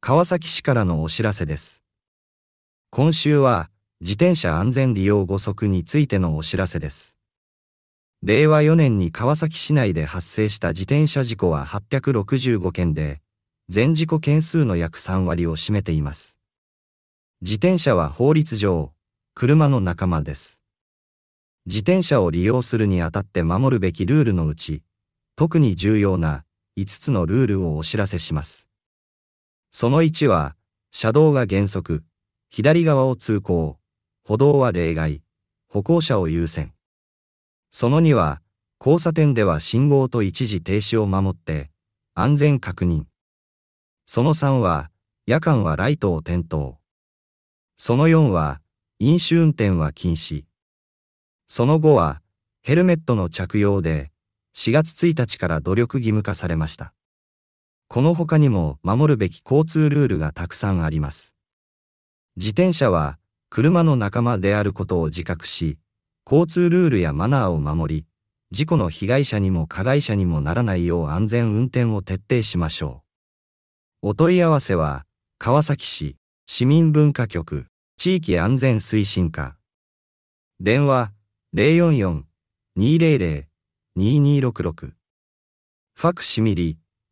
川崎市からのお知らせです。今週は、自転車安全利用誤則についてのお知らせです。令和4年に川崎市内で発生した自転車事故は865件で、全事故件数の約3割を占めています。自転車は法律上、車の仲間です。自転車を利用するにあたって守るべきルールのうち、特に重要な5つのルールをお知らせします。その1は、車道が原則、左側を通行、歩道は例外、歩行者を優先。その2は、交差点では信号と一時停止を守って、安全確認。その3は、夜間はライトを点灯。その4は、飲酒運転は禁止。その後は、ヘルメットの着用で、4月1日から努力義務化されました。この他にも守るべき交通ルールがたくさんあります。自転車は、車の仲間であることを自覚し、交通ルールやマナーを守り、事故の被害者にも加害者にもならないよう安全運転を徹底しましょう。お問い合わせは、川崎市市民文化局地域安全推進課。電話044-200-2266。ファクシミリ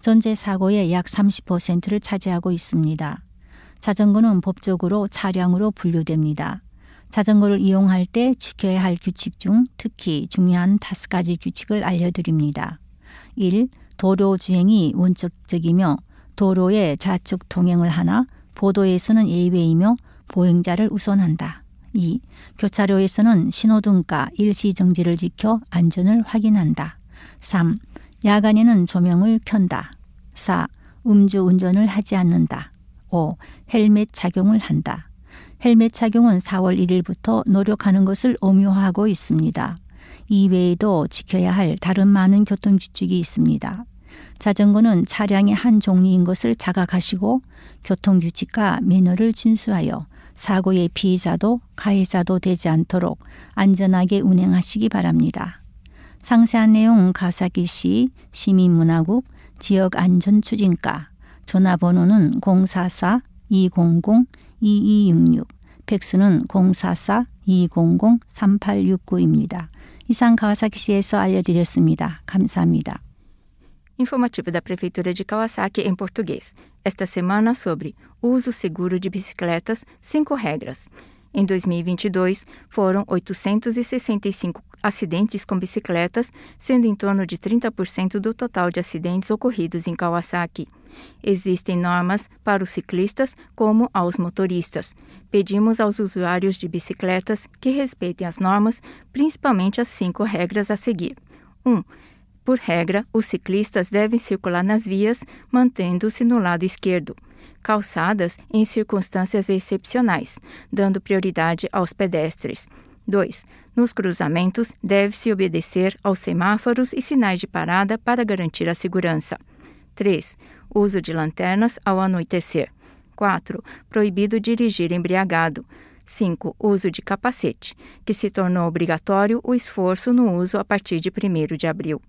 전체 사고의 약 30%를 차지하고 있습니다. 자전거는 법적으로 차량으로 분류됩니다. 자전거를 이용할 때 지켜야 할 규칙 중 특히 중요한 다섯 가지 규칙을 알려드립니다. 1. 도로 주행이 원칙적이며 도로에 좌측 통행을 하나 보도에서는 예외이며 보행자를 우선한다. 2. 교차로에서는 신호등가 일시 정지를 지켜 안전을 확인한다. 3. 야간에는 조명을 켠다. 4. 음주운전을 하지 않는다. 5. 헬멧 착용을 한다. 헬멧 착용은 4월 1일부터 노력하는 것을 엄요하고 있습니다. 이외에도 지켜야 할 다른 많은 교통규칙이 있습니다. 자전거는 차량의 한 종류인 것을 자각하시고 교통규칙과 매너를 준수하여 사고의 피해자도 가해자도 되지 않도록 안전하게 운행하시기 바랍니다. 상세한 내용 가사기시 시민문화국 지역안전추진과 전화번호는 044-200-2266 팩스는 044-200-3869입니다. 이상 가와사키시에서 알려드렸습니다. 감사합니다. Informativo da Prefeitura de Kawasaki em português. Esta semana sobre uso seguro de bicicletas, cinco regras. Em 2022, foram 865 acidentes com bicicletas, sendo em torno de 30% do total de acidentes ocorridos em Kawasaki. Existem normas para os ciclistas como aos motoristas. Pedimos aos usuários de bicicletas que respeitem as normas, principalmente as cinco regras a seguir. 1. Um, por regra, os ciclistas devem circular nas vias, mantendo-se no lado esquerdo. Calçadas em circunstâncias excepcionais, dando prioridade aos pedestres. 2. Nos cruzamentos, deve-se obedecer aos semáforos e sinais de parada para garantir a segurança. 3. Uso de lanternas ao anoitecer. 4. Proibido dirigir embriagado. 5. Uso de capacete, que se tornou obrigatório o esforço no uso a partir de 1 de abril.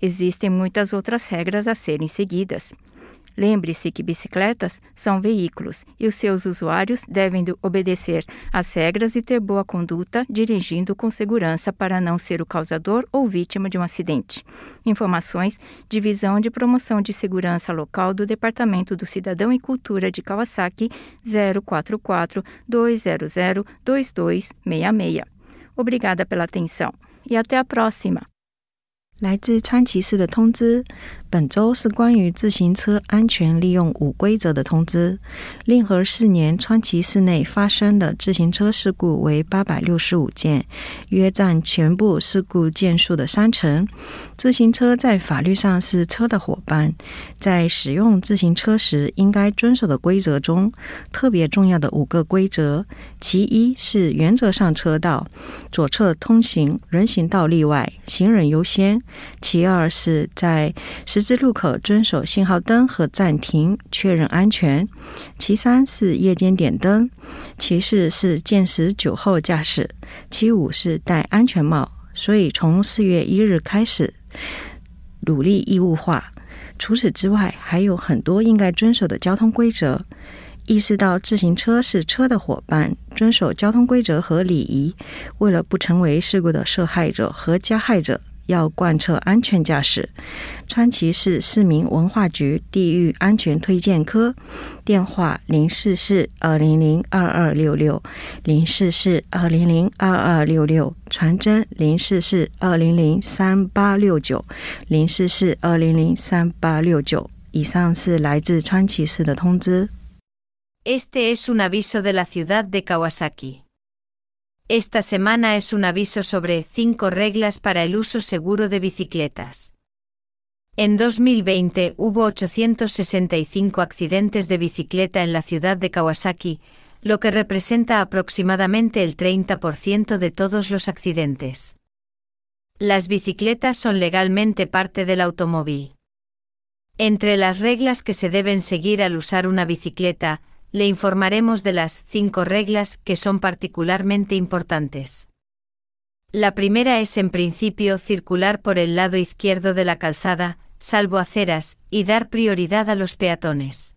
Existem muitas outras regras a serem seguidas. Lembre-se que bicicletas são veículos e os seus usuários devem obedecer às regras e ter boa conduta dirigindo com segurança para não ser o causador ou vítima de um acidente. Informações: Divisão de Promoção de Segurança Local do Departamento do Cidadão e Cultura de Kawasaki 044 200 2266. Obrigada pela atenção e até a próxima! 来自川崎市的通知，本周是关于自行车安全利用五规则的通知。令和四年，川崎市内发生的自行车事故为八百六十五件，约占全部事故件数的三成。自行车在法律上是车的伙伴，在使用自行车时应该遵守的规则中，特别重要的五个规则，其一是原则上车道左侧通行，人行道例外，行人优先。其二是在十字路口遵守信号灯和暂停，确认安全；其三是夜间点灯；其四是见时酒后驾驶；其五是戴安全帽。所以从四月一日开始，努力义务化。除此之外，还有很多应该遵守的交通规则。意识到自行车是车的伙伴，遵守交通规则和礼仪，为了不成为事故的受害者和加害者。要贯彻安全驾驶。川崎市市民文化局地域安全推荐科电话零四四二零零二二六六零四四二零零二二六六传真零四四二零零三八六九零四四二零零三八六九。以上是来自川崎市的通知。Este es un aviso de la ciudad de Kawasaki. Esta semana es un aviso sobre 5 reglas para el uso seguro de bicicletas. En 2020 hubo 865 accidentes de bicicleta en la ciudad de Kawasaki, lo que representa aproximadamente el 30% de todos los accidentes. Las bicicletas son legalmente parte del automóvil. Entre las reglas que se deben seguir al usar una bicicleta, le informaremos de las cinco reglas que son particularmente importantes. La primera es en principio circular por el lado izquierdo de la calzada, salvo aceras, y dar prioridad a los peatones.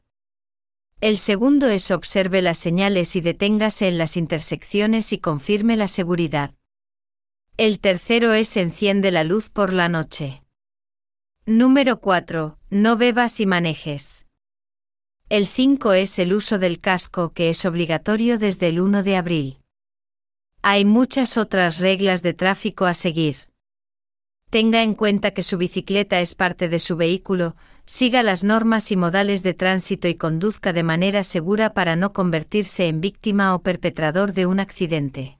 El segundo es observe las señales y deténgase en las intersecciones y confirme la seguridad. El tercero es enciende la luz por la noche. Número 4. No bebas y manejes. El 5 es el uso del casco que es obligatorio desde el 1 de abril. Hay muchas otras reglas de tráfico a seguir. Tenga en cuenta que su bicicleta es parte de su vehículo, siga las normas y modales de tránsito y conduzca de manera segura para no convertirse en víctima o perpetrador de un accidente.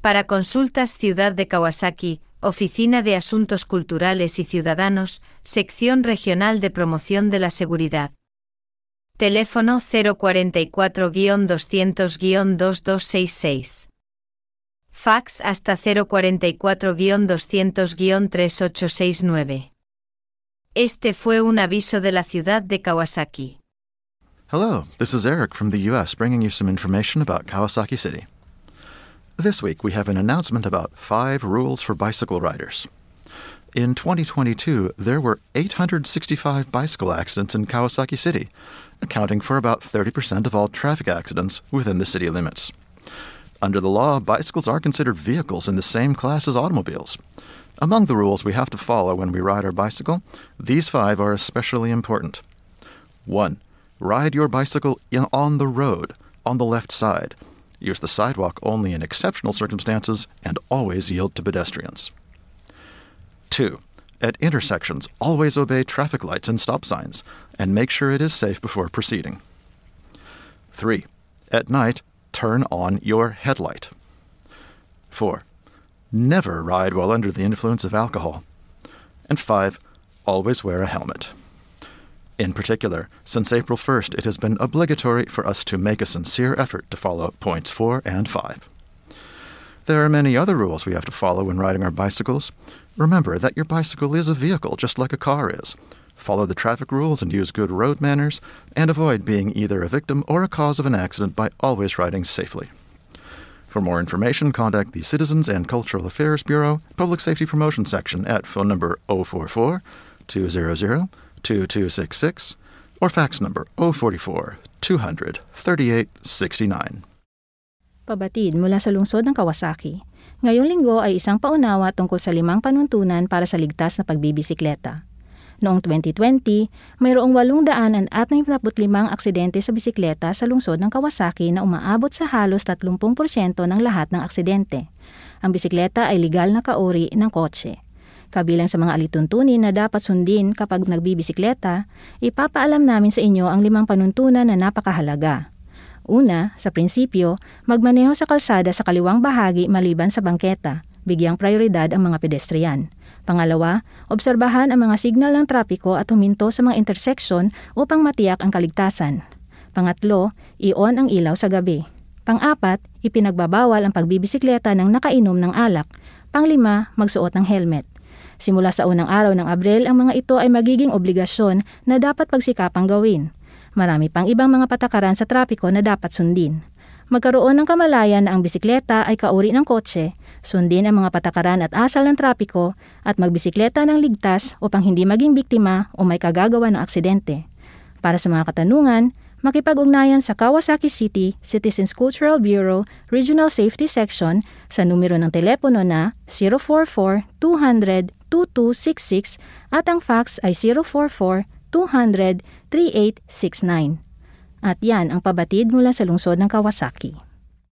Para consultas Ciudad de Kawasaki, Oficina de Asuntos Culturales y Ciudadanos, Sección Regional de Promoción de la Seguridad. Teléfono 044-200-2266. Fax hasta 044-200-3869. Este fue un aviso de la ciudad de Kawasaki. Hello, this is Eric from the US bringing you some information about Kawasaki City. This week we have an announcement about five rules for bicycle riders. In 2022, there were 865 bicycle accidents in Kawasaki City, accounting for about 30% of all traffic accidents within the city limits. Under the law, bicycles are considered vehicles in the same class as automobiles. Among the rules we have to follow when we ride our bicycle, these five are especially important. 1. Ride your bicycle in, on the road, on the left side. Use the sidewalk only in exceptional circumstances and always yield to pedestrians. 2. At intersections, always obey traffic lights and stop signs, and make sure it is safe before proceeding. 3. At night, turn on your headlight. 4. Never ride while under the influence of alcohol. And 5. Always wear a helmet. In particular, since April 1st, it has been obligatory for us to make a sincere effort to follow points 4 and 5. There are many other rules we have to follow when riding our bicycles. Remember that your bicycle is a vehicle just like a car is. Follow the traffic rules and use good road manners, and avoid being either a victim or a cause of an accident by always riding safely. For more information, contact the Citizens and Cultural Affairs Bureau Public Safety Promotion Section at phone number 044 200 2266 or fax number 044 200 3869. Pabatid mula sa lungsod ng Kawasaki. Ngayong linggo ay isang paunawa tungkol sa limang panuntunan para sa ligtas na pagbibisikleta. Noong 2020, mayroong 845 aksidente sa bisikleta sa lungsod ng Kawasaki na umaabot sa halos 30% ng lahat ng aksidente. Ang bisikleta ay legal na kauri ng kotse. Kabilang sa mga alituntunin na dapat sundin kapag nagbibisikleta, ipapaalam namin sa inyo ang limang panuntunan na napakahalaga. Una, sa prinsipyo, magmaneho sa kalsada sa kaliwang bahagi maliban sa bangketa, bigyang prioridad ang mga pedestrian. Pangalawa, obserbahan ang mga signal ng trapiko at huminto sa mga intersection upang matiyak ang kaligtasan. Pangatlo, i-on ang ilaw sa gabi. Pang-apat, ipinagbabawal ang pagbibisikleta ng nakainom ng alak. Panglima, magsuot ng helmet. Simula sa unang araw ng Abril, ang mga ito ay magiging obligasyon na dapat pagsikapang gawin. Marami pang ibang mga patakaran sa trapiko na dapat sundin. Magkaroon ng kamalayan na ang bisikleta ay kauri ng kotse, sundin ang mga patakaran at asal ng trapiko, at magbisikleta ng ligtas upang hindi maging biktima o may kagagawa ng aksidente. Para sa mga katanungan, makipag-ugnayan sa Kawasaki City Citizens Cultural Bureau Regional Safety Section sa numero ng telepono na 044-200-2266 at ang fax ay 044-200-3869. At yan ang pabatid mula sa lungsod ng Kawasaki.